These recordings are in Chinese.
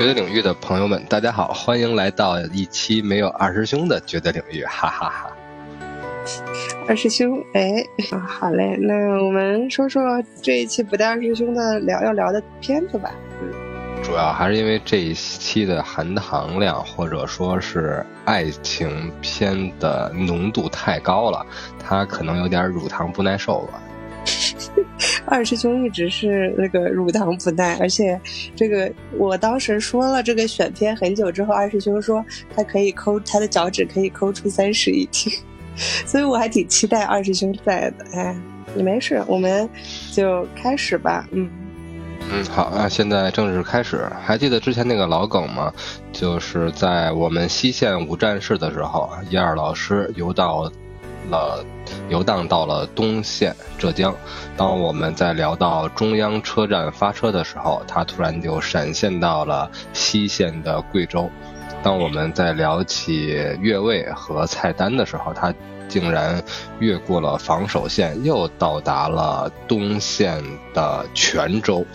绝对领域的朋友们，大家好，欢迎来到一期没有二师兄的绝对领域，哈哈哈。二师兄，哎，好嘞，那我们说说这一期不带二师兄的聊要聊的片子吧。嗯，主要还是因为这一期的含糖量或者说是爱情片的浓度太高了，他可能有点乳糖不耐受吧。二师兄一直是那个乳糖不耐，而且这个我当时说了这个选片很久之后，二师兄说他可以抠他的脚趾可以抠出三室一厅，所以我还挺期待二师兄在的。哎，没事，我们就开始吧。嗯嗯，好啊，现在正式开始。还记得之前那个老梗吗？就是在我们西线五战士的时候，一二老师游到。了，游荡到了东线浙江。当我们在聊到中央车站发车的时候，他突然就闪现到了西线的贵州。当我们在聊起越位和菜单的时候，他竟然越过了防守线，又到达了东线的泉州。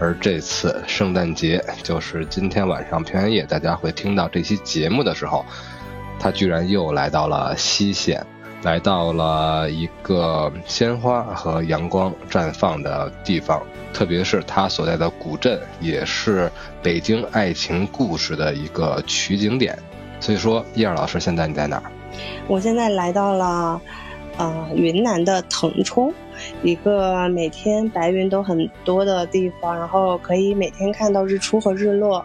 而这次圣诞节，就是今天晚上平安夜，大家会听到这期节目的时候，他居然又来到了西线。来到了一个鲜花和阳光绽放的地方，特别是他所在的古镇，也是北京爱情故事的一个取景点。所以说，叶儿老师，现在你在哪儿？我现在来到了，呃，云南的腾冲，一个每天白云都很多的地方，然后可以每天看到日出和日落。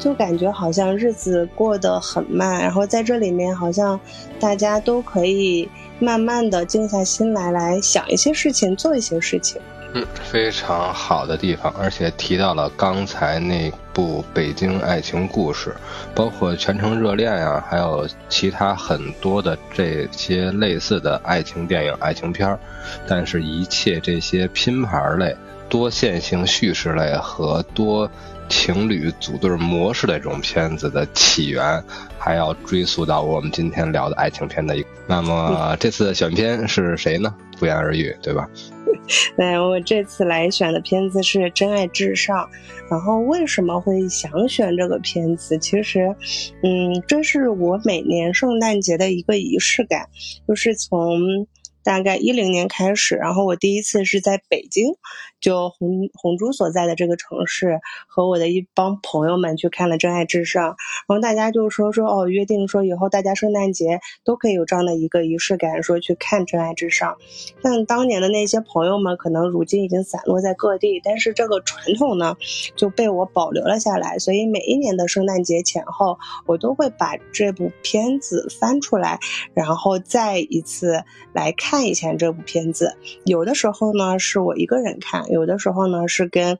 就感觉好像日子过得很慢，然后在这里面好像大家都可以慢慢的静下心来，来想一些事情，做一些事情。嗯，非常好的地方，而且提到了刚才那部《北京爱情故事》，包括《全程热恋》呀，还有其他很多的这些类似的爱情电影、爱情片儿。但是，一切这些拼盘类、多线性叙事类和多。情侣组队模式的这种片子的起源，还要追溯到我们今天聊的爱情片的一。那么这次的选片是谁呢？不言而喻，对吧？对我这次来选的片子是《真爱至上》，然后为什么会想选这个片子？其实，嗯，这是我每年圣诞节的一个仪式感，就是从。大概一零年开始，然后我第一次是在北京，就红红珠所在的这个城市，和我的一帮朋友们去看了《真爱至上》，然后大家就说说哦，约定说以后大家圣诞节都可以有这样的一个仪式感，说去看《真爱至上》。但当年的那些朋友们可能如今已经散落在各地，但是这个传统呢就被我保留了下来，所以每一年的圣诞节前后，我都会把这部片子翻出来，然后再一次来看。看以前这部片子，有的时候呢是我一个人看，有的时候呢是跟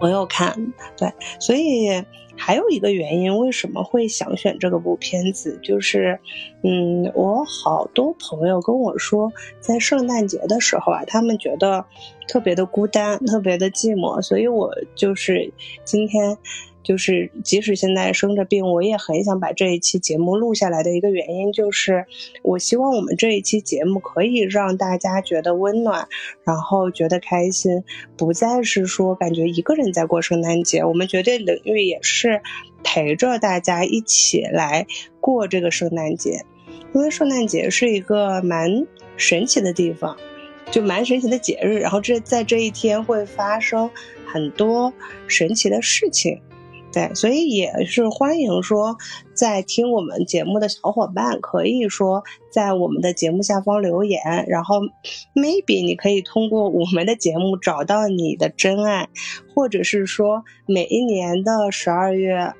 朋友看，对，所以还有一个原因，为什么会想选这个部片子，就是，嗯，我好多朋友跟我说，在圣诞节的时候啊，他们觉得特别的孤单，特别的寂寞，所以我就是今天。就是即使现在生着病，我也很想把这一期节目录下来的一个原因，就是我希望我们这一期节目可以让大家觉得温暖，然后觉得开心，不再是说感觉一个人在过圣诞节。我们绝对领域也是陪着大家一起来过这个圣诞节，因为圣诞节是一个蛮神奇的地方，就蛮神奇的节日。然后这在这一天会发生很多神奇的事情。对，所以也是欢迎说，在听我们节目的小伙伴，可以说在我们的节目下方留言，然后 maybe 你可以通过我们的节目找到你的真爱，或者是说每一年的十二月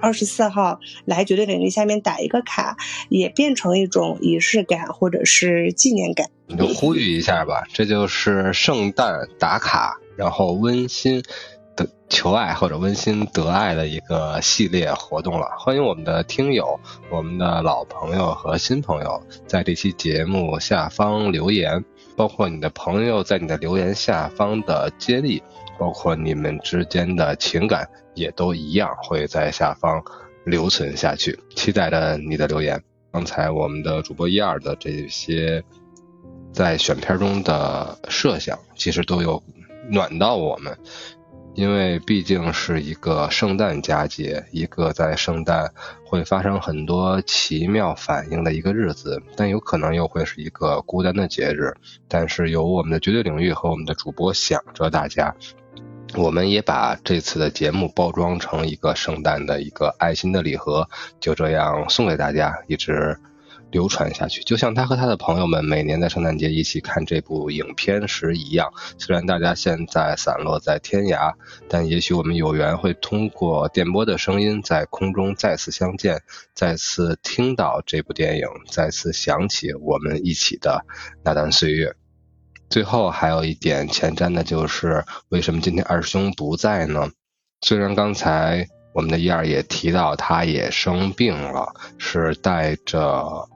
二十四号来绝对领域下面打一个卡，也变成一种仪式感或者是纪念感。你就呼吁一下吧，这就是圣诞打卡，然后温馨。求爱或者温馨得爱的一个系列活动了，欢迎我们的听友、我们的老朋友和新朋友在这期节目下方留言，包括你的朋友在你的留言下方的接力，包括你们之间的情感，也都一样会在下方留存下去，期待着你的留言。刚才我们的主播一二的这些在选片中的设想，其实都有暖到我们。因为毕竟是一个圣诞佳节，一个在圣诞会发生很多奇妙反应的一个日子，但有可能又会是一个孤单的节日。但是有我们的绝对领域和我们的主播想着大家，我们也把这次的节目包装成一个圣诞的一个爱心的礼盒，就这样送给大家，一直。流传下去，就像他和他的朋友们每年在圣诞节一起看这部影片时一样。虽然大家现在散落在天涯，但也许我们有缘会通过电波的声音在空中再次相见，再次听到这部电影，再次想起我们一起的那段岁月。最后还有一点前瞻的就是，为什么今天二师兄不在呢？虽然刚才。我们的一二也提到，他也生病了，是带着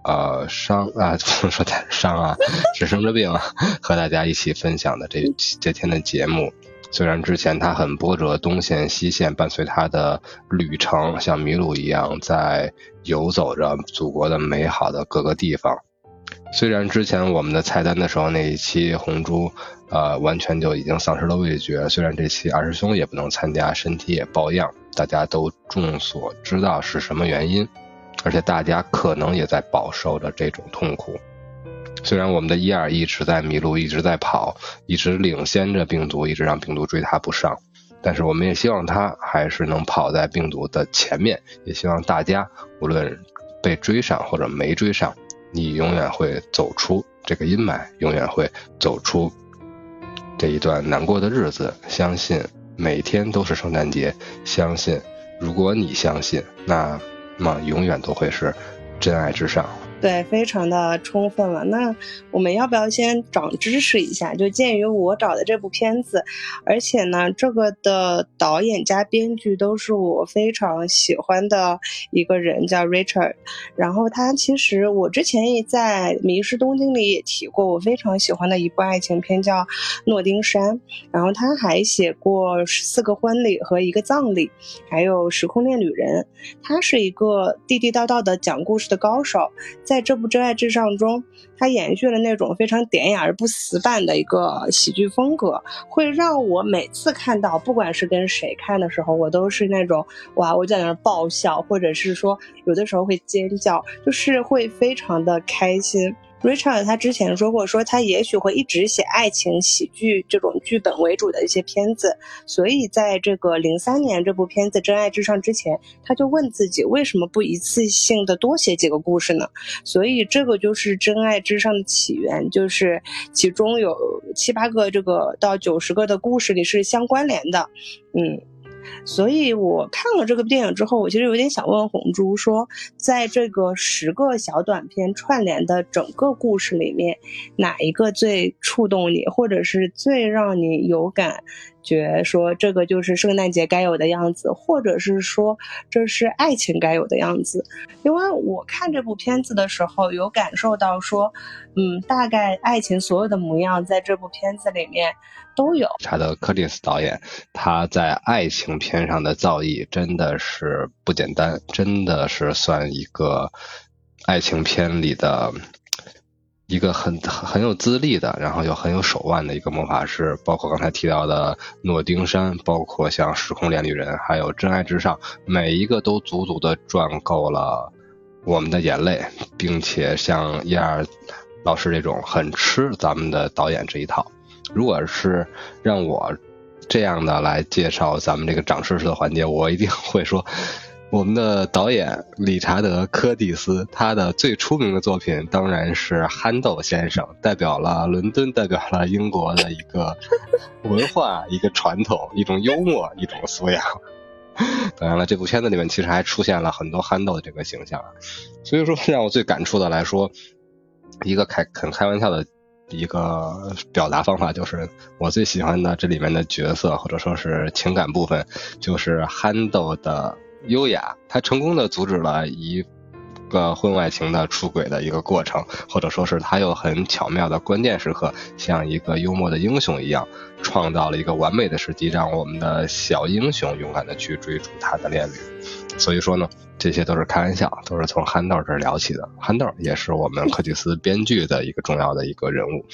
呃伤啊，不能说带着伤啊，是生着病啊和大家一起分享的这这天的节目。虽然之前他很波折，东线西线伴随他的旅程，像麋鹿一样在游走着祖国的美好的各个地方。虽然之前我们的菜单的时候那一期红猪，呃，完全就已经丧失了味觉。虽然这期二师兄也不能参加，身体也抱恙。大家都众所知道是什么原因，而且大家可能也在饱受着这种痛苦。虽然我们的一二一直在迷路，一直在跑，一直领先着病毒，一直让病毒追他不上，但是我们也希望他还是能跑在病毒的前面。也希望大家无论被追上或者没追上，你永远会走出这个阴霾，永远会走出这一段难过的日子。相信。每天都是圣诞节，相信，如果你相信，那么永远都会是真爱至上。对，非常的充分了。那我们要不要先长知识一下？就鉴于我找的这部片子，而且呢，这个的导演加编剧都是我非常喜欢的一个人，叫 Richard。然后他其实我之前也在《迷失东京》里也提过，我非常喜欢的一部爱情片叫《诺丁山》。然后他还写过《四个婚礼和一个葬礼》，还有《时空恋旅人》。他是一个地地道道的讲故事的高手。在这部《真爱至上》中，他延续了那种非常典雅而不死板的一个喜剧风格，会让我每次看到，不管是跟谁看的时候，我都是那种哇，我在那儿爆笑，或者是说有的时候会尖叫，就是会非常的开心。Richard 他之前说过，说他也许会一直写爱情喜剧这种剧本为主的一些片子，所以在这个零三年这部片子《真爱至上》之前，他就问自己为什么不一次性的多写几个故事呢？所以这个就是《真爱至上》的起源，就是其中有七八个这个到九十个的故事里是相关联的，嗯。所以我看了这个电影之后，我其实有点想问红珠，说在这个十个小短片串联的整个故事里面，哪一个最触动你，或者是最让你有感？觉说这个就是圣诞节该有的样子，或者是说这是爱情该有的样子。因为我看这部片子的时候，有感受到说，嗯，大概爱情所有的模样在这部片子里面都有。查德·柯蒂斯导演他在爱情片上的造诣真的是不简单，真的是算一个爱情片里的。一个很很有资历的，然后又很有手腕的一个魔法师，包括刚才提到的诺丁山，包括像时空恋旅人，还有真爱至上，每一个都足足的赚够了我们的眼泪，并且像伊尔老师这种很吃咱们的导演这一套。如果是让我这样的来介绍咱们这个长知识的环节，我一定会说。我们的导演理查德·柯蒂斯，他的最出名的作品当然是《憨豆先生》，代表了伦敦，代表了英国的一个 文化、一个传统、一种幽默、一种素养。当然了，这部片子里面其实还出现了很多憨豆的这个形象，所以说让我最感触的来说，一个开很开玩笑的一个表达方法，就是我最喜欢的这里面的角色或者说是情感部分，就是憨豆的。优雅，他成功的阻止了一个婚外情的出轨的一个过程，或者说是他又很巧妙的关键时刻，像一个幽默的英雄一样，创造了一个完美的时机，让我们的小英雄勇敢的去追逐他的恋侣。所以说呢，这些都是开玩笑，都是从憨豆这儿聊起的。憨豆也是我们柯蒂斯编剧的一个重要的一个人物。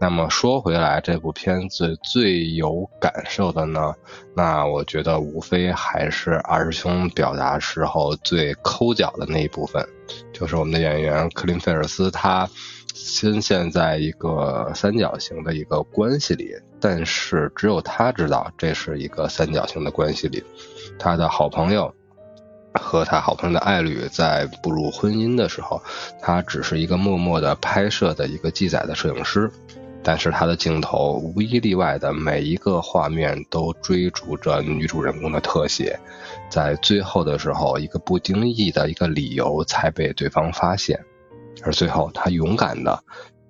那么说回来，这部片子最有感受的呢，那我觉得无非还是二师兄表达时候最抠脚的那一部分，就是我们的演员克林菲尔斯他。深陷在一个三角形的一个关系里，但是只有他知道这是一个三角形的关系里。他的好朋友和他好朋友的爱侣在步入婚姻的时候，他只是一个默默的拍摄的一个记载的摄影师。但是他的镜头无一例外的每一个画面都追逐着女主人公的特写，在最后的时候，一个不经意的一个理由才被对方发现。而最后，他勇敢的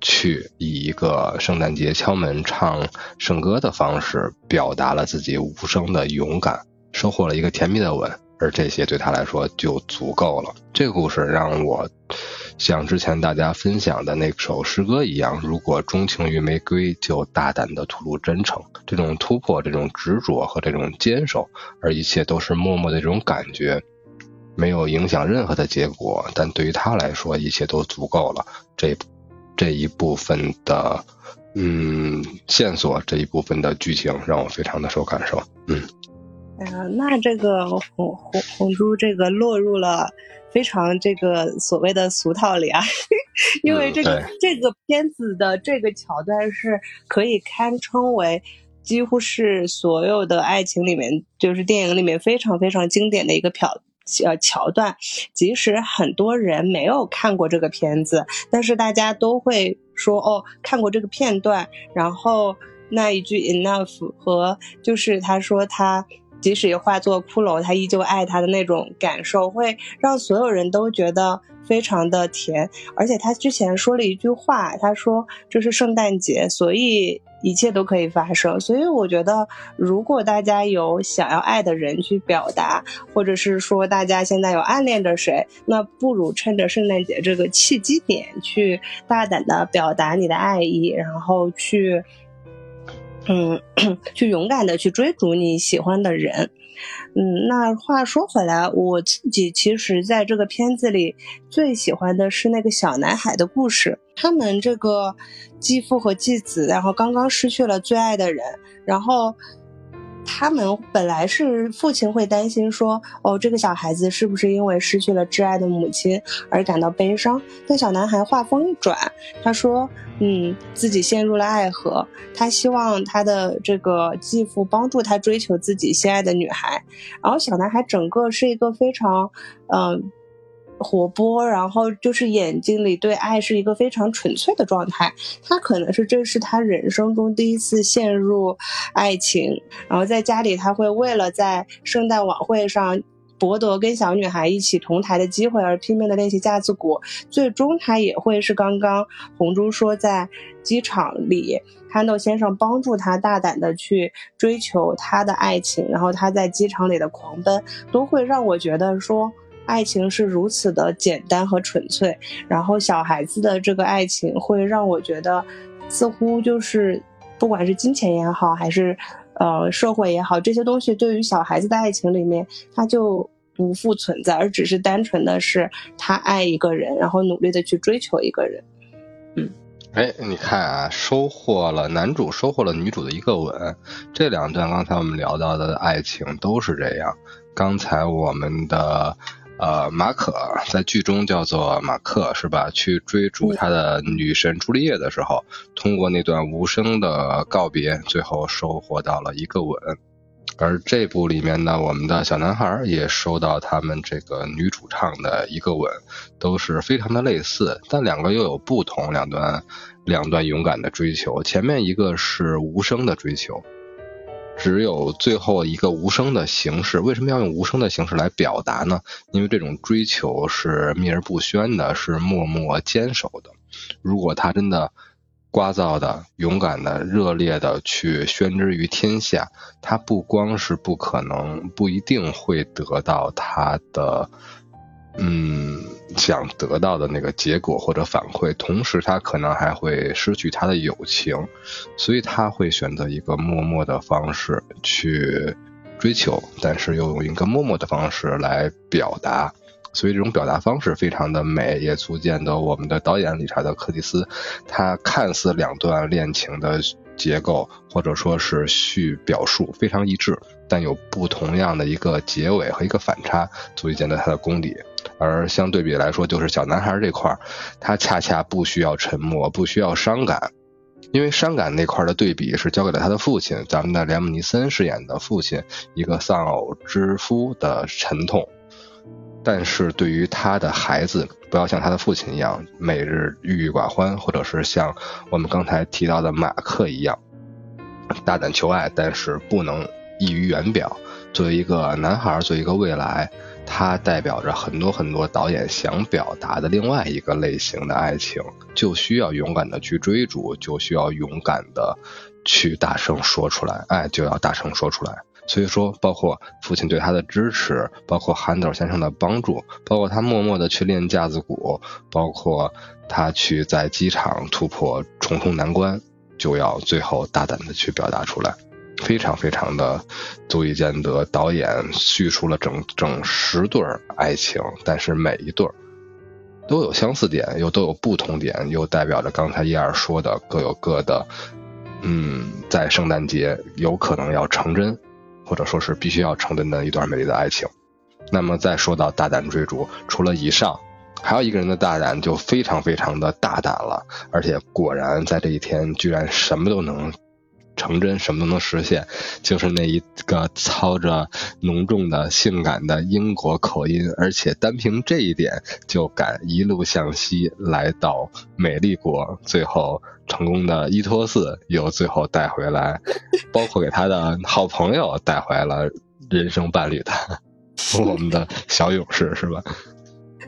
去以一个圣诞节敲门唱圣歌的方式，表达了自己无声的勇敢，收获了一个甜蜜的吻。而这些对他来说就足够了。这个故事让我像之前大家分享的那首诗歌一样：如果钟情于玫瑰，就大胆的吐露真诚。这种突破，这种执着和这种坚守，而一切都是默默的这种感觉。没有影响任何的结果，但对于他来说，一切都足够了。这这一部分的嗯线索，这一部分的剧情让我非常的受感受。嗯，呀，那这个红红红珠这个落入了非常这个所谓的俗套里啊，因为这个这个片子的这个桥段是可以堪称为几乎是所有的爱情里面，就是电影里面非常非常经典的一个桥。呃，桥段，即使很多人没有看过这个片子，但是大家都会说哦，看过这个片段。然后那一句 enough 和就是他说他即使化作骷髅，他依旧爱他的那种感受，会让所有人都觉得非常的甜。而且他之前说了一句话，他说这是圣诞节，所以。一切都可以发生，所以我觉得，如果大家有想要爱的人去表达，或者是说大家现在有暗恋着谁，那不如趁着圣诞节这个契机点，去大胆的表达你的爱意，然后去，嗯，去勇敢的去追逐你喜欢的人。嗯，那话说回来，我自己其实在这个片子里最喜欢的是那个小男孩的故事。他们这个继父和继子，然后刚刚失去了最爱的人，然后。他们本来是父亲会担心说，哦，这个小孩子是不是因为失去了挚爱的母亲而感到悲伤？但小男孩话锋一转，他说，嗯，自己陷入了爱河，他希望他的这个继父帮助他追求自己心爱的女孩。然后小男孩整个是一个非常，嗯。活泼，然后就是眼睛里对爱是一个非常纯粹的状态。他可能是这是他人生中第一次陷入爱情，然后在家里他会为了在圣诞晚会上博得跟小女孩一起同台的机会而拼命的练习架子鼓。最终他也会是刚刚红珠说在机场里，憨豆先生帮助他大胆的去追求他的爱情，然后他在机场里的狂奔，都会让我觉得说。爱情是如此的简单和纯粹，然后小孩子的这个爱情会让我觉得，似乎就是不管是金钱也好，还是呃社会也好，这些东西对于小孩子的爱情里面，它就不复存在，而只是单纯的是他爱一个人，然后努力的去追求一个人。嗯，哎，你看啊，收获了男主，收获了女主的一个吻，这两段刚才我们聊到的爱情都是这样。刚才我们的。呃，马可在剧中叫做马克，是吧？去追逐他的女神朱丽叶的时候，通过那段无声的告别，最后收获到了一个吻。而这部里面呢，我们的小男孩也收到他们这个女主唱的一个吻，都是非常的类似，但两个又有不同，两段两段勇敢的追求。前面一个是无声的追求。只有最后一个无声的形式，为什么要用无声的形式来表达呢？因为这种追求是秘而不宣的，是默默坚守的。如果他真的聒噪的、勇敢的、热烈的去宣之于天下，他不光是不可能，不一定会得到他的。嗯，想得到的那个结果或者反馈，同时他可能还会失去他的友情，所以他会选择一个默默的方式去追求，但是又用一个默默的方式来表达所以这种表达方式非常的美，也足见的我们的导演理查德·柯蒂斯，他看似两段恋情的结构或者说是叙表述非常一致，但有不同样的一个结尾和一个反差，足以见得他的功底。而相对比来说，就是小男孩这块，他恰恰不需要沉默，不需要伤感。因为伤感那块的对比是交给了他的父亲，咱们的连姆尼森饰演的父亲，一个丧偶之夫的沉痛。但是对于他的孩子，不要像他的父亲一样每日郁郁寡欢，或者是像我们刚才提到的马克一样大胆求爱，但是不能溢于言表。作为一个男孩，作为一个未来。他代表着很多很多导演想表达的另外一个类型的爱情，就需要勇敢的去追逐，就需要勇敢的去大声说出来，爱就要大声说出来。所以说，包括父亲对他的支持，包括韩德先生的帮助，包括他默默的去练架子鼓，包括他去在机场突破重重难关，就要最后大胆的去表达出来。非常非常的足以见得，导演叙述了整整十对爱情，但是每一对都有相似点，又都有不同点，又代表着刚才一二说的各有各的，嗯，在圣诞节有可能要成真，或者说是必须要承担的一段美丽的爱情。那么再说到大胆追逐，除了以上，还有一个人的大胆就非常非常的大胆了，而且果然在这一天居然什么都能。成真什么都能实现，就是那一个操着浓重的性感的英国口音，而且单凭这一点就敢一路向西来到美丽国，最后成功的伊托斯又最后带回来，包括给他的好朋友带回来了人生伴侣的 我们的小勇士，是吧？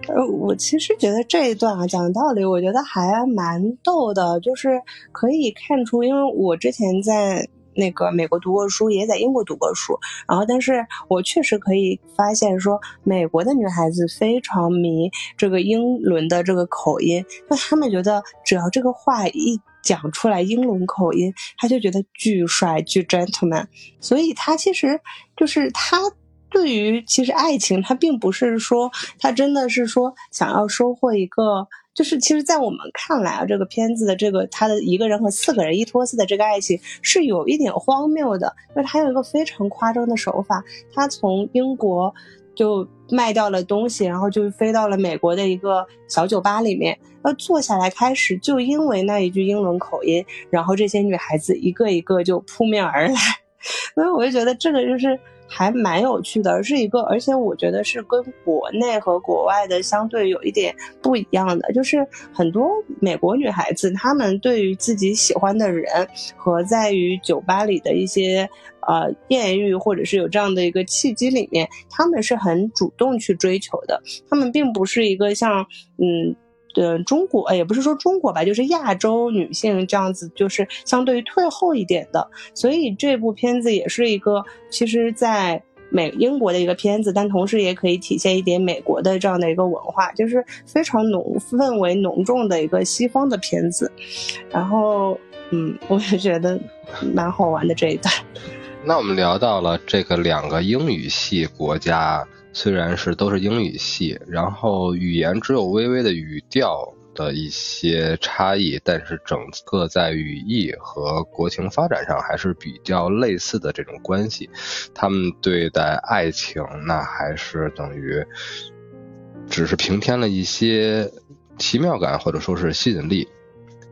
呃，我其实觉得这一段啊，讲道理，我觉得还蛮逗的，就是可以看出，因为我之前在那个美国读过书，也在英国读过书，然后，但是我确实可以发现，说美国的女孩子非常迷这个英伦的这个口音，那他们觉得只要这个话一讲出来，英伦口音，他就觉得巨帅巨 gentleman，所以他其实就是他。对于其实爱情，它并不是说他真的是说想要收获一个，就是其实，在我们看来啊，这个片子的这个他的一个人和四个人一拖四的这个爱情是有一点荒谬的，就是他有一个非常夸张的手法，他从英国就卖掉了东西，然后就飞到了美国的一个小酒吧里面，要坐下来开始，就因为那一句英伦口音，然后这些女孩子一个一个就扑面而来，所以我就觉得这个就是。还蛮有趣的，是一个，而且我觉得是跟国内和国外的相对有一点不一样的，就是很多美国女孩子，她们对于自己喜欢的人和在于酒吧里的一些呃艳遇，或者是有这样的一个契机里面，她们是很主动去追求的，她们并不是一个像嗯。呃，中国也不是说中国吧，就是亚洲女性这样子，就是相对于退后一点的。所以这部片子也是一个，其实，在美英国的一个片子，但同时也可以体现一点美国的这样的一个文化，就是非常浓氛围浓重的一个西方的片子。然后，嗯，我也觉得蛮好玩的这一段。那我们聊到了这个两个英语系国家。虽然是都是英语系，然后语言只有微微的语调的一些差异，但是整个在语义和国情发展上还是比较类似的这种关系。他们对待爱情，那还是等于只是平添了一些奇妙感或者说是吸引力。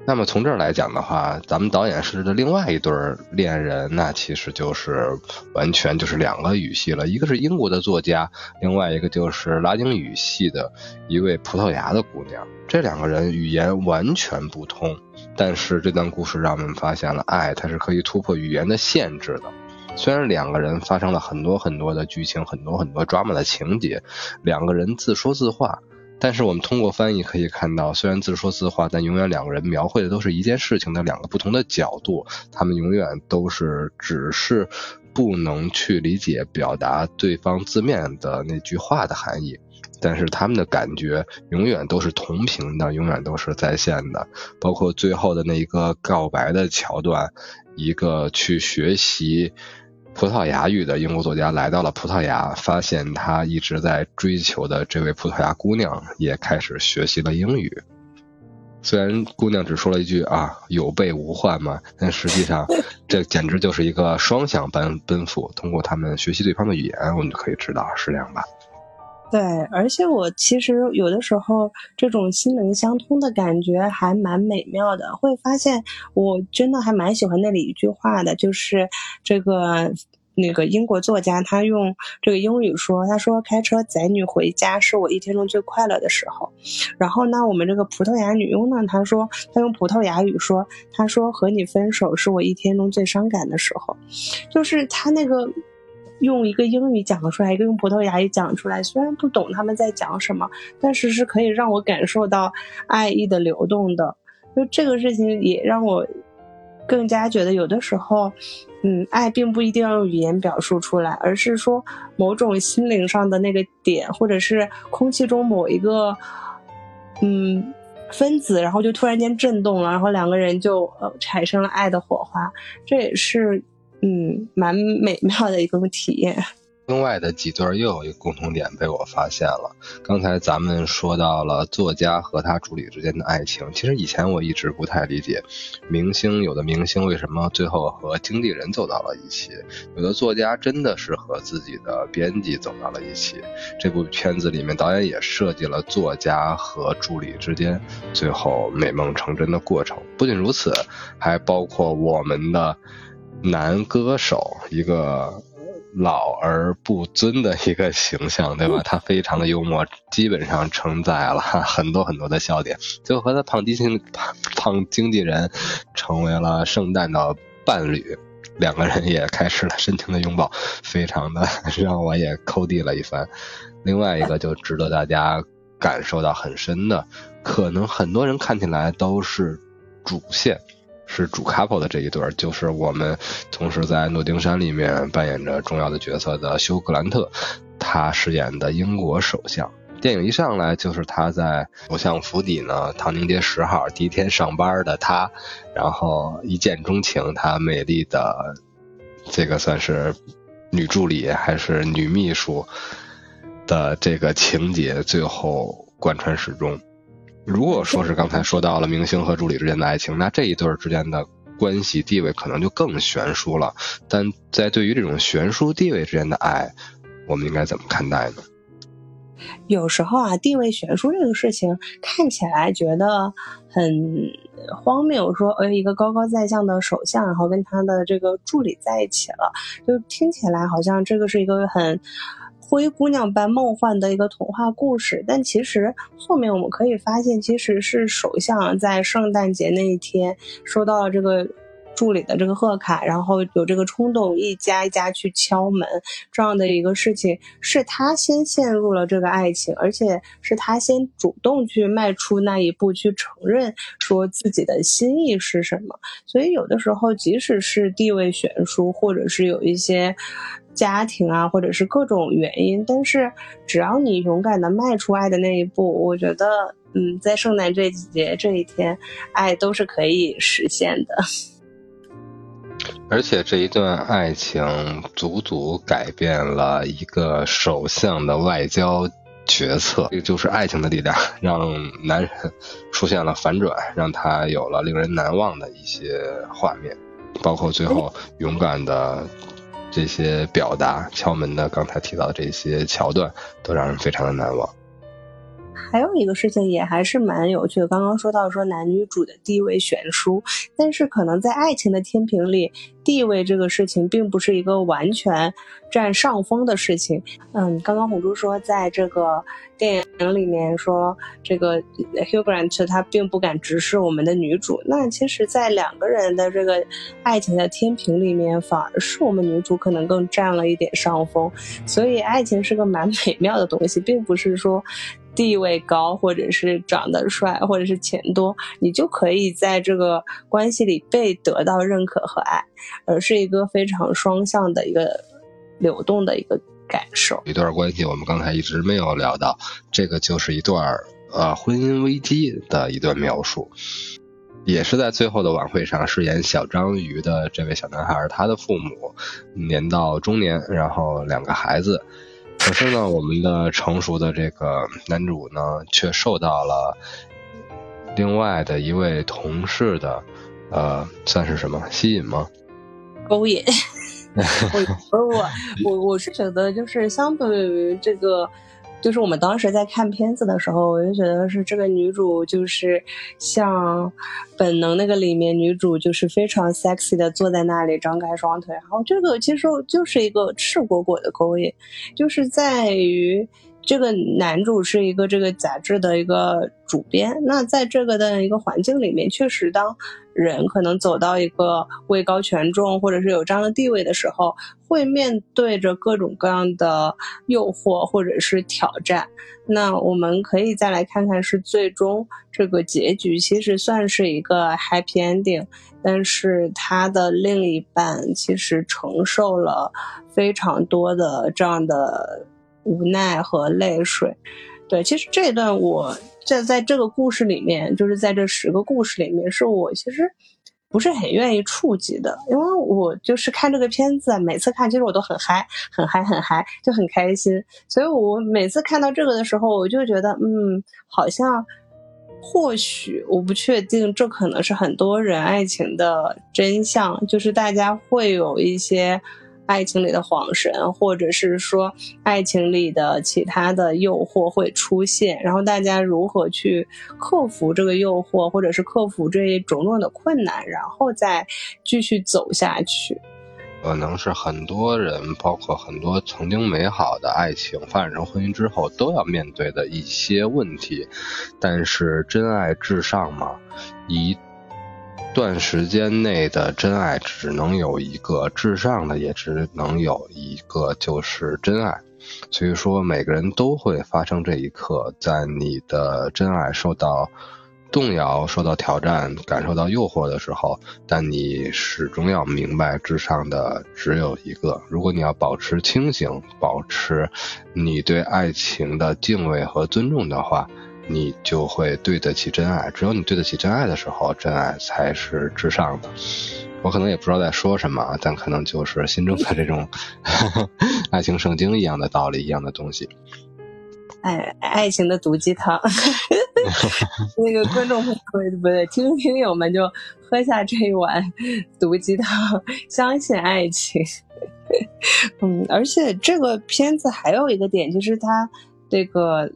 那么从这儿来讲的话，咱们导演设置的另外一对恋人，那其实就是完全就是两个语系了。一个是英国的作家，另外一个就是拉丁语系的一位葡萄牙的姑娘。这两个人语言完全不通，但是这段故事让我们发现了爱，它是可以突破语言的限制的。虽然两个人发生了很多很多的剧情，很多很多 drama 的情节，两个人自说自话。但是我们通过翻译可以看到，虽然自说自话，但永远两个人描绘的都是一件事情的两个不同的角度。他们永远都是只是不能去理解表达对方字面的那句话的含义，但是他们的感觉永远都是同频的，永远都是在线的。包括最后的那一个告白的桥段，一个去学习葡萄牙语的英国作家来到了葡萄牙，发现他一直在追求的这位葡萄牙姑娘也开始学习了英语。虽然姑娘只说了一句啊“有备无患”嘛，但实际上这简直就是一个双向奔奔赴。通过他们学习对方的语言，我们就可以知道是这样吧。对，而且我其实有的时候这种心灵相通的感觉还蛮美妙的。会发现我真的还蛮喜欢那里一句话的，就是这个。那个英国作家，他用这个英语说：“他说开车载女回家是我一天中最快乐的时候。”然后呢，我们这个葡萄牙女佣呢，她说她用葡萄牙语说：“她说和你分手是我一天中最伤感的时候。”就是他那个用一个英语讲出来，一个用葡萄牙语讲出来，虽然不懂他们在讲什么，但是是可以让我感受到爱意的流动的。就这个事情也让我。更加觉得有的时候，嗯，爱并不一定要用语言表述出来，而是说某种心灵上的那个点，或者是空气中某一个，嗯，分子，然后就突然间震动了，然后两个人就呃产生了爱的火花，这也是嗯蛮美妙的一个体验。另外的几对又有一个共同点被我发现了。刚才咱们说到了作家和他助理之间的爱情，其实以前我一直不太理解，明星有的明星为什么最后和经纪人走到了一起，有的作家真的是和自己的编辑走到了一起。这部片子里面导演也设计了作家和助理之间最后美梦成真的过程。不仅如此，还包括我们的男歌手一个。老而不尊的一个形象，对吧？他非常的幽默，基本上承载了很多很多的笑点。最后和他胖经纪胖经纪人成为了圣诞的伴侣，两个人也开始了深情的拥抱，非常的 让我也抠地了一番。另外一个就值得大家感受到很深的，可能很多人看起来都是主线。是主 couple 的这一对儿，就是我们同时在《诺丁山》里面扮演着重要的角色的休·格兰特，他饰演的英国首相。电影一上来就是他在首相府邸呢，唐宁街十号第一天上班的他，然后一见钟情他美丽的这个算是女助理还是女秘书的这个情节，最后贯穿始终。如果说是刚才说到了明星和助理之间的爱情，那这一对儿之间的关系地位可能就更悬殊了。但在对于这种悬殊地位之间的爱，我们应该怎么看待呢？有时候啊，地位悬殊这个事情看起来觉得很荒谬，说呃一个高高在上的首相，然后跟他的这个助理在一起了，就听起来好像这个是一个很。灰姑娘般梦幻的一个童话故事，但其实后面我们可以发现，其实是首相在圣诞节那一天收到了这个助理的这个贺卡，然后有这个冲动一家一家去敲门这样的一个事情，是他先陷入了这个爱情，而且是他先主动去迈出那一步，去承认说自己的心意是什么。所以有的时候，即使是地位悬殊，或者是有一些。家庭啊，或者是各种原因，但是只要你勇敢的迈出爱的那一步，我觉得，嗯，在圣诞这几节这一天，爱都是可以实现的。而且这一段爱情足足改变了一个首相的外交决策，这就是爱情的力量，让男人出现了反转，让他有了令人难忘的一些画面，包括最后勇敢的。这些表达敲门的，刚才提到的这些桥段，都让人非常的难忘。还有一个事情也还是蛮有趣的，刚刚说到说男女主的地位悬殊，但是可能在爱情的天平里，地位这个事情并不是一个完全占上风的事情。嗯，刚刚红珠说，在这个电影里面说，这个 Hugh Grant 他并不敢直视我们的女主，那其实，在两个人的这个爱情的天平里面，反而是我们女主可能更占了一点上风。所以，爱情是个蛮美妙的东西，并不是说。地位高，或者是长得帅，或者是钱多，你就可以在这个关系里被得到认可和爱，而是一个非常双向的一个流动的一个感受。一段关系，我们刚才一直没有聊到，这个就是一段呃婚姻危机的一段描述。也是在最后的晚会上饰演小章鱼的这位小男孩，他的父母年到中年，然后两个孩子。可是呢，我们的成熟的这个男主呢，却受到了另外的一位同事的，呃，算是什么吸引吗？勾引。我我我我是觉得，就是相对于这个。就是我们当时在看片子的时候，我就觉得是这个女主就是像本能那个里面女主就是非常 sexy 的坐在那里张开双腿，然后这个其实就是一个赤果果的勾引，就是在于。这个男主是一个这个杂志的一个主编，那在这个的一个环境里面，确实当人可能走到一个位高权重或者是有这样的地位的时候，会面对着各种各样的诱惑或者是挑战。那我们可以再来看看，是最终这个结局其实算是一个 happy ending，但是他的另一半其实承受了非常多的这样的。无奈和泪水，对，其实这一段我在在这个故事里面，就是在这十个故事里面，是我其实不是很愿意触及的，因为我就是看这个片子，每次看其实我都很嗨，很嗨，很嗨，就很开心，所以我每次看到这个的时候，我就觉得，嗯，好像或许我不确定，这可能是很多人爱情的真相，就是大家会有一些。爱情里的恍神，或者是说爱情里的其他的诱惑会出现，然后大家如何去克服这个诱惑，或者是克服这一种种的困难，然后再继续走下去。可能是很多人，包括很多曾经美好的爱情发展成婚姻之后都要面对的一些问题，但是真爱至上嘛，一。段时间内的真爱只能有一个，至上的也只能有一个，就是真爱。所以说，每个人都会发生这一刻，在你的真爱受到动摇、受到挑战、感受到诱惑的时候，但你始终要明白，至上的只有一个。如果你要保持清醒，保持你对爱情的敬畏和尊重的话。你就会对得起真爱，只有你对得起真爱的时候，真爱才是至上的。我可能也不知道在说什么，但可能就是心中的这种 爱情圣经一样的道理一样的东西。爱爱情的毒鸡汤，那个观众朋友不对，听听友们就喝下这一碗毒鸡汤，相信爱情。嗯，而且这个片子还有一个点，就是它这个。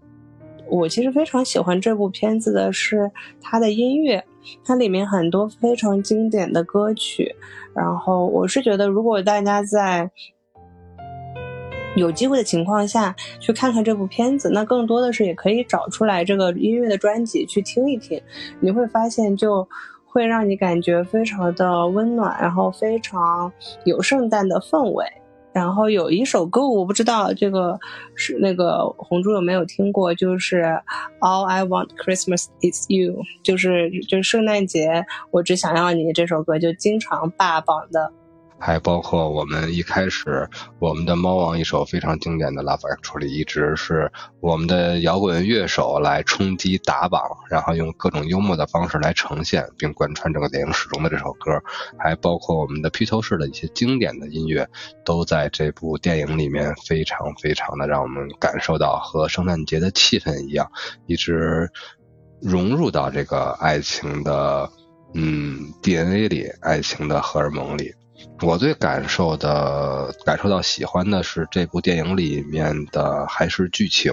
我其实非常喜欢这部片子的是它的音乐，它里面很多非常经典的歌曲。然后我是觉得，如果大家在有机会的情况下去看看这部片子，那更多的是也可以找出来这个音乐的专辑去听一听，你会发现就会让你感觉非常的温暖，然后非常有圣诞的氛围。然后有一首歌，我不知道这个是那个红珠有没有听过，就是 All I Want Christmas Is You，就是就是圣诞节，我只想要你这首歌就经常霸榜的。还包括我们一开始，我们的猫王一首非常经典的《Love Actually》，一直是我们的摇滚乐手来冲击打榜，然后用各种幽默的方式来呈现，并贯穿整个电影始终的这首歌。还包括我们的披头士的一些经典的音乐，都在这部电影里面非常非常的让我们感受到和圣诞节的气氛一样，一直融入到这个爱情的嗯 DNA 里，爱情的荷尔蒙里。我最感受的感受到喜欢的是这部电影里面的还是剧情。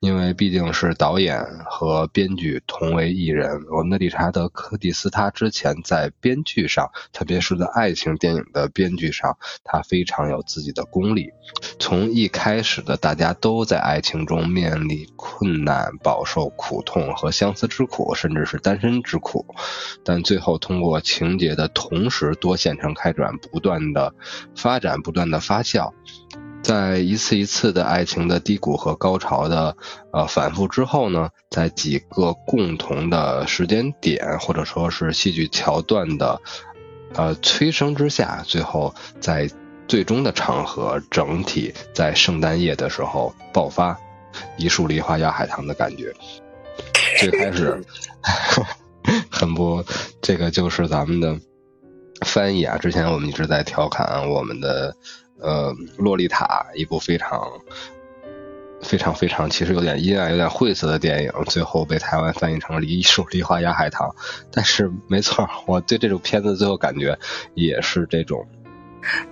因为毕竟是导演和编剧同为一人，我们的理查德·柯蒂斯，他之前在编剧上，特别是在爱情电影的编剧上，他非常有自己的功力。从一开始的大家都在爱情中面临困难、饱受苦痛和相思之苦，甚至是单身之苦，但最后通过情节的同时多线程开展，不断的发展，不断的发酵。在一次一次的爱情的低谷和高潮的呃反复之后呢，在几个共同的时间点或者说是戏剧桥段的呃催生之下，最后在最终的场合整体在圣诞夜的时候爆发，一树梨花压海棠的感觉。最开始 很不，这个就是咱们的翻译啊。之前我们一直在调侃我们的呃《洛丽塔》，一部非常非常非常其实有点阴暗、有点晦涩的电影，最后被台湾翻译成《梨树梨花压海棠》。但是没错，我对这种片子最后感觉也是这种。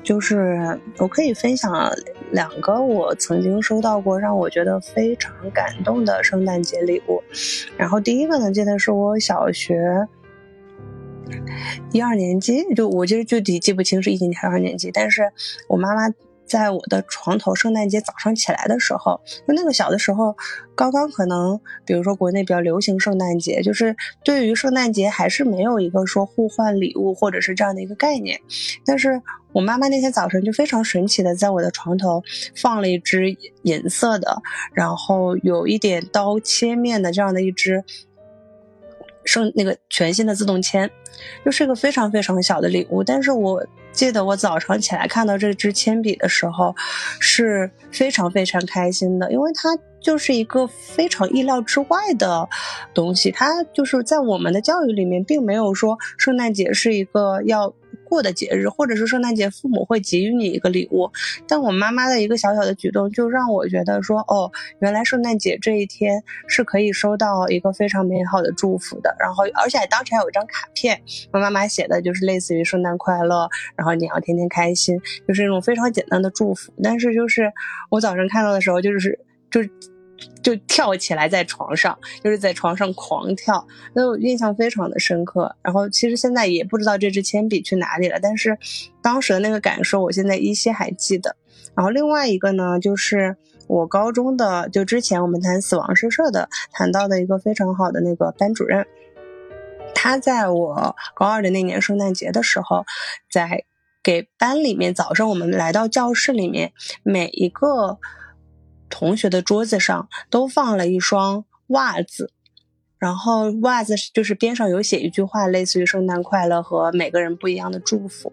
就是我可以分享两个我曾经收到过让我觉得非常感动的圣诞节礼物。然后第一个呢，记得是我小学一二年级，就我其实具体记不清是一年级还是二年级，但是我妈妈。在我的床头，圣诞节早上起来的时候，就那个小的时候，刚刚可能，比如说国内比较流行圣诞节，就是对于圣诞节还是没有一个说互换礼物或者是这样的一个概念。但是我妈妈那天早晨就非常神奇的在我的床头放了一只银色的，然后有一点刀切面的这样的一只圣那个全新的自动铅，就是一个非常非常小的礼物，但是我。记得我早上起来看到这支铅笔的时候，是非常非常开心的，因为它就是一个非常意料之外的东西。它就是在我们的教育里面，并没有说圣诞节是一个要。过的节日，或者是圣诞节，父母会给予你一个礼物。但我妈妈的一个小小的举动，就让我觉得说，哦，原来圣诞节这一天是可以收到一个非常美好的祝福的。然后，而且当时还有一张卡片，我妈妈写的就是类似于“圣诞快乐”，然后你要天天开心，就是那种非常简单的祝福。但是，就是我早上看到的时候，就是就。就跳起来在床上，就是在床上狂跳，那我印象非常的深刻。然后其实现在也不知道这支铅笔去哪里了，但是当时的那个感受，我现在依稀还记得。然后另外一个呢，就是我高中的，就之前我们谈死亡诗社的谈到的一个非常好的那个班主任，他在我高二的那年圣诞节的时候，在给班里面早上我们来到教室里面每一个。同学的桌子上都放了一双袜子。然后袜子就是边上有写一句话，类似于“圣诞快乐”和每个人不一样的祝福，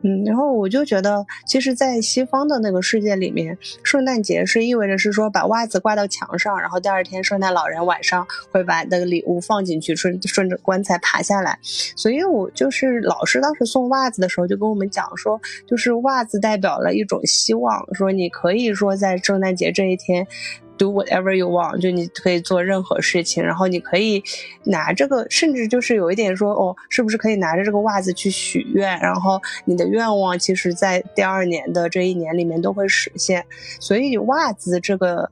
嗯，然后我就觉得，其实，在西方的那个世界里面，圣诞节是意味着是说把袜子挂到墙上，然后第二天圣诞老人晚上会把那个礼物放进去，顺顺着棺材爬下来。所以我就是老师当时送袜子的时候就跟我们讲说，就是袜子代表了一种希望，说你可以说在圣诞节这一天。Do whatever you want，就你可以做任何事情，然后你可以拿这个，甚至就是有一点说，哦，是不是可以拿着这个袜子去许愿，然后你的愿望其实在第二年的这一年里面都会实现，所以袜子这个。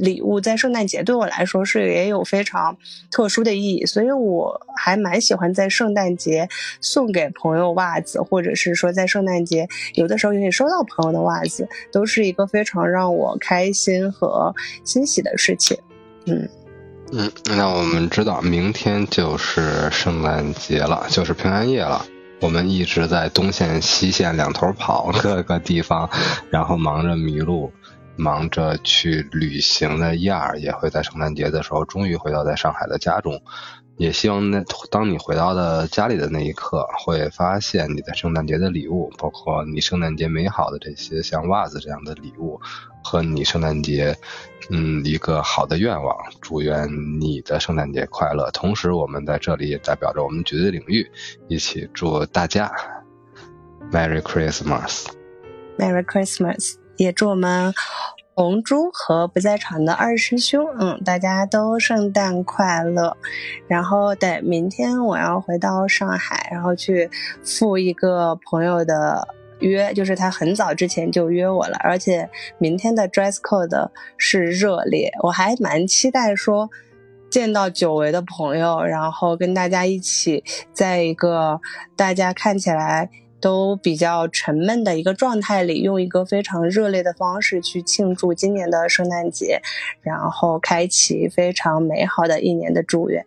礼物在圣诞节对我来说是也有非常特殊的意义，所以我还蛮喜欢在圣诞节送给朋友袜子，或者是说在圣诞节有的时候也可以收到朋友的袜子，都是一个非常让我开心和欣喜的事情。嗯嗯，那我们知道明天就是圣诞节了，就是平安夜了。我们一直在东线西线两头跑，各个地方，然后忙着迷路。忙着去旅行的燕儿也会在圣诞节的时候终于回到在上海的家中，也希望那当你回到的家里的那一刻，会发现你在圣诞节的礼物，包括你圣诞节美好的这些像袜子这样的礼物，和你圣诞节嗯一个好的愿望，祝愿你的圣诞节快乐。同时，我们在这里也代表着我们绝对领域，一起祝大家 Merry Christmas，Merry Christmas。也祝我们红珠和不在场的二师兄，嗯，大家都圣诞快乐。然后对明天我要回到上海，然后去赴一个朋友的约，就是他很早之前就约我了，而且明天的 dress code 是热烈，我还蛮期待说见到久违的朋友，然后跟大家一起在一个大家看起来。都比较沉闷的一个状态里，用一个非常热烈的方式去庆祝今年的圣诞节，然后开启非常美好的一年的祝愿。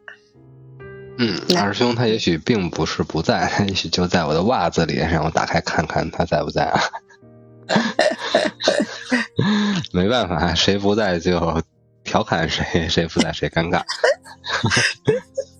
嗯，二师兄他也许并不是不在，他 也许就在我的袜子里，让我打开看看他在不在啊。没办法，谁不在就调侃谁，谁不在谁尴尬。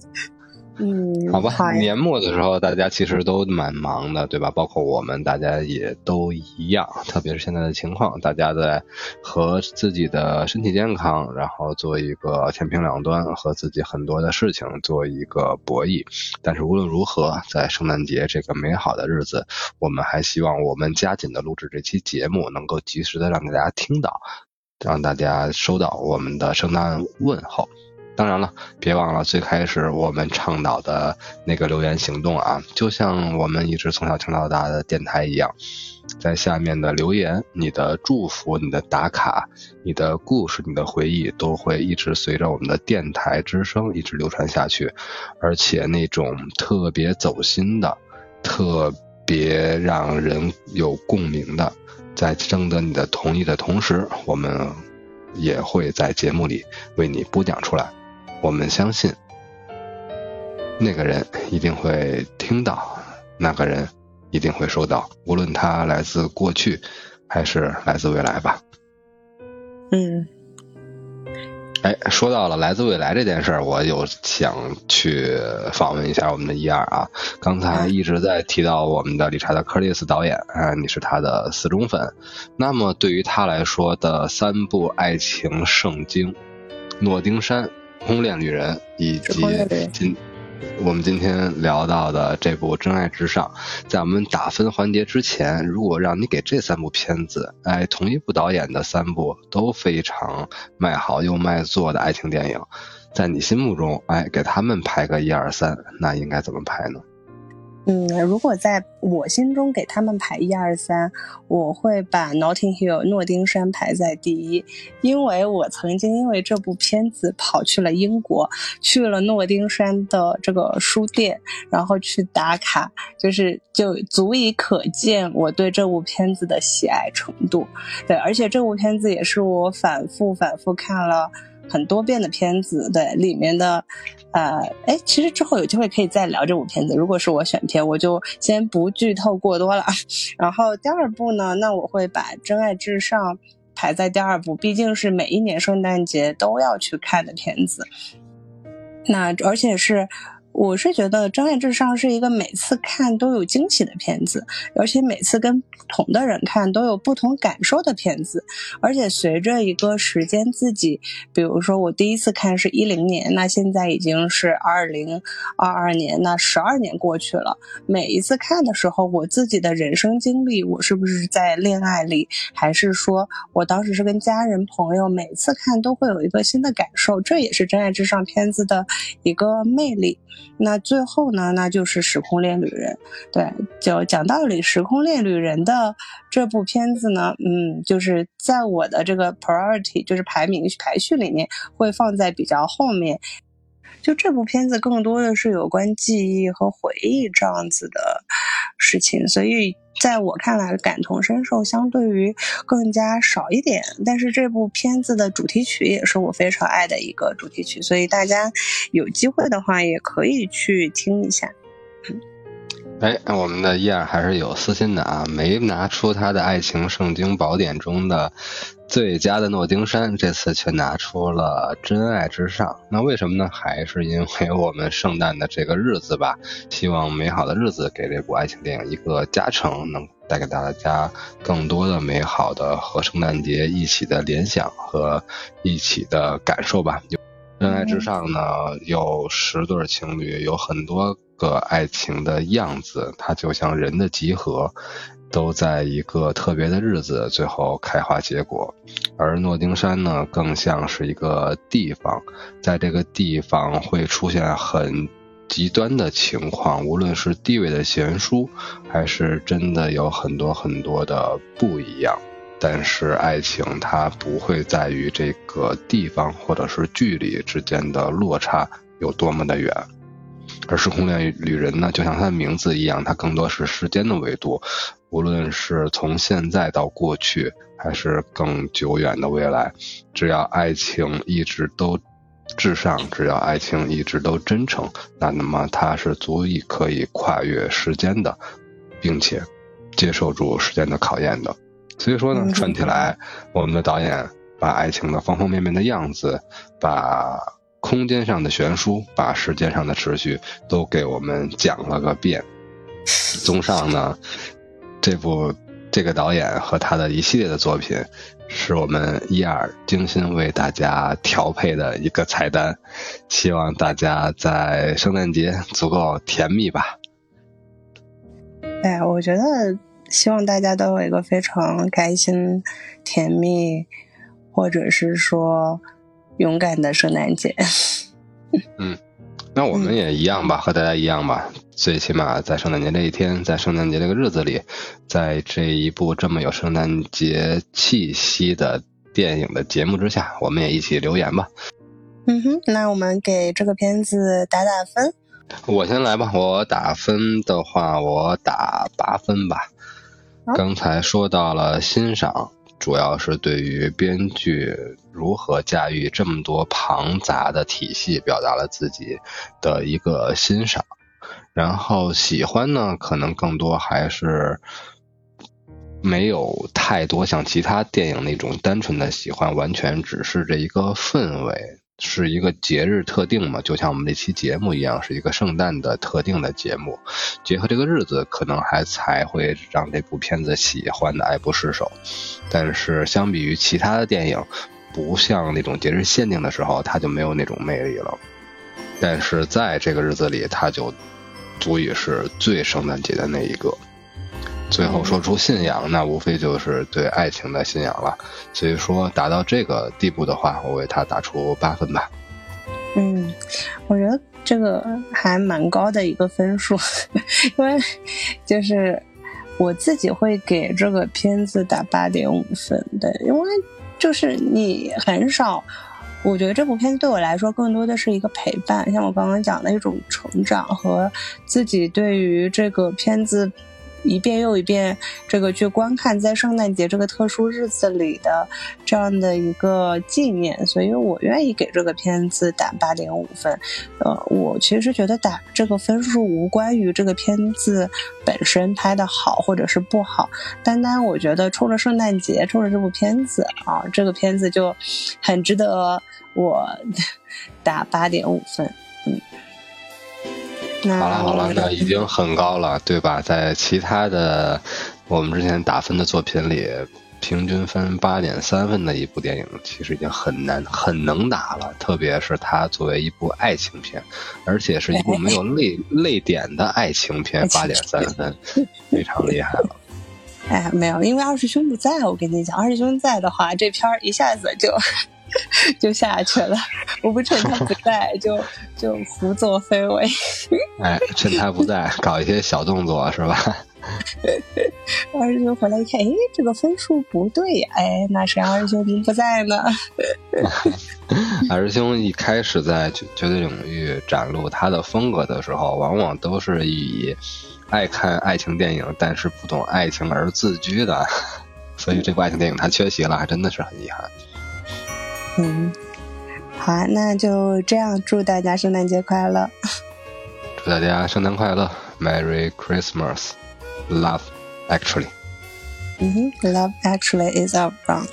嗯，好吧，年末的时候大家其实都蛮忙的，对吧？包括我们，大家也都一样。特别是现在的情况，大家在和自己的身体健康，然后做一个天平两端，和自己很多的事情做一个博弈。但是无论如何，在圣诞节这个美好的日子，我们还希望我们加紧的录制这期节目，能够及时的让大家听到，让大家收到我们的圣诞问候。当然了，别忘了最开始我们倡导的那个留言行动啊，就像我们一直从小听到大的电台一样，在下面的留言，你的祝福、你的打卡、你的故事、你的回忆，都会一直随着我们的电台之声一直流传下去，而且那种特别走心的、特别让人有共鸣的，在征得你的同意的同时，我们也会在节目里为你播讲出来。我们相信，那个人一定会听到，那个人一定会收到，无论他来自过去，还是来自未来吧。嗯。哎，说到了来自未来这件事儿，我有想去访问一下我们的一二啊。刚才一直在提到我们的理查德·柯利斯导演啊，你是他的死忠粉。那么对于他来说的三部爱情圣经，《诺丁山》。空恋女人以及今我们今天聊到的这部《真爱至上》，在我们打分环节之前，如果让你给这三部片子，哎，同一部导演的三部都非常卖好又卖座的爱情电影，在你心目中，哎，给他们排个一二三，那应该怎么排呢？嗯，如果在我心中给他们排一二三，我会把 Notting Hill 诺丁山排在第一，因为我曾经因为这部片子跑去了英国，去了诺丁山的这个书店，然后去打卡，就是就足以可见我对这部片子的喜爱程度。对，而且这部片子也是我反复反复看了。很多遍的片子，对里面的，呃，哎，其实之后有机会可以再聊这部片子。如果是我选片，我就先不剧透过多了。然后第二部呢，那我会把《真爱至上》排在第二部，毕竟是每一年圣诞节都要去看的片子。那而且是。我是觉得《真爱至上》是一个每次看都有惊喜的片子，而且每次跟不同的人看都有不同感受的片子。而且随着一个时间，自己，比如说我第一次看是一零年，那现在已经是二零二二年，那十二年过去了。每一次看的时候，我自己的人生经历，我是不是在恋爱里，还是说我当时是跟家人朋友，每次看都会有一个新的感受。这也是《真爱至上》片子的一个魅力。那最后呢，那就是《时空恋旅人》。对，就讲道理，《时空恋旅人》的这部片子呢，嗯，就是在我的这个 priority，就是排名排序里面会放在比较后面。就这部片子更多的是有关记忆和回忆这样子的事情，所以。在我看来，感同身受相对于更加少一点。但是这部片子的主题曲也是我非常爱的一个主题曲，所以大家有机会的话也可以去听一下。哎，我们的燕还是有私心的啊，没拿出他的爱情圣经宝典中的最佳的诺丁山，这次却拿出了真爱至上。那为什么呢？还是因为我们圣诞的这个日子吧，希望美好的日子给这部爱情电影一个加成，能带给大家更多的美好的和圣诞节一起的联想和一起的感受吧。真爱至上呢，有十对情侣，有很多。个爱情的样子，它就像人的集合，都在一个特别的日子最后开花结果。而诺丁山呢，更像是一个地方，在这个地方会出现很极端的情况，无论是地位的悬殊，还是真的有很多很多的不一样。但是爱情它不会在于这个地方或者是距离之间的落差有多么的远。而时空恋旅人呢，就像它的名字一样，它更多是时间的维度，无论是从现在到过去，还是更久远的未来，只要爱情一直都至上，只要爱情一直都真诚，那那么它是足以可以跨越时间的，并且接受住时间的考验的。所以说呢，串起来，我们的导演把爱情的方方面面的样子，把。空间上的悬殊，把时间上的持续都给我们讲了个遍。综上呢，这部这个导演和他的一系列的作品，是我们一二精心为大家调配的一个菜单，希望大家在圣诞节足够甜蜜吧。哎，我觉得希望大家都有一个非常开心、甜蜜，或者是说勇敢的圣诞节。嗯。那我们也一样吧，和大家一样吧。最起码在圣诞节这一天，在圣诞节这个日子里，在这一部这么有圣诞节气息的电影的节目之下，我们也一起留言吧。嗯哼，那我们给这个片子打打分。我先来吧，我打分的话，我打八分吧。刚才说到了欣赏。主要是对于编剧如何驾驭这么多庞杂的体系，表达了自己的一个欣赏。然后喜欢呢，可能更多还是没有太多像其他电影那种单纯的喜欢，完全只是这一个氛围。是一个节日特定嘛，就像我们这期节目一样，是一个圣诞的特定的节目，结合这个日子，可能还才会让这部片子喜欢的爱不释手。但是相比于其他的电影，不像那种节日限定的时候，它就没有那种魅力了。但是在这个日子里，它就足以是最圣诞节的那一个。最后说出信仰，那无非就是对爱情的信仰了。所以说达到这个地步的话，我为他打出八分吧。嗯，我觉得这个还蛮高的一个分数，因为就是我自己会给这个片子打八点五分的，因为就是你很少，我觉得这部片子对我来说更多的是一个陪伴，像我刚刚讲的一种成长和自己对于这个片子。一遍又一遍，这个去观看在圣诞节这个特殊日子里的这样的一个纪念，所以我愿意给这个片子打八点五分。呃，我其实觉得打这个分数无关于这个片子本身拍的好或者是不好，单单我觉得冲着圣诞节，冲着这部片子啊，这个片子就很值得我 打八点五分。嗯。好了好了，那已经很高了，对吧？在其他的我们之前打分的作品里，平均分八点三分的一部电影，其实已经很难很能打了。特别是它作为一部爱情片，而且是一部没有泪泪点的爱情片，八点三分，非常厉害了。哎，没有，因为二师兄不在，我跟你讲，二师兄在的话，这片儿一下子就。就下去了，我不趁他不在就就胡作非为。哎，趁他不在搞一些小动作是吧？二师兄回来一看，哎，这个分数不对呀！哎，那是二师兄您不在呢。二师兄一开始在绝绝对领域展露他的风格的时候，往往都是以爱看爱情电影，但是不懂爱情而自居的，所以这部爱情电影他缺席了，还真的是很遗憾。嗯，好啊，那就这样，祝大家圣诞节快乐！祝大家圣诞快乐，Merry Christmas，Love Actually。嗯哼，Love Actually is our wrong。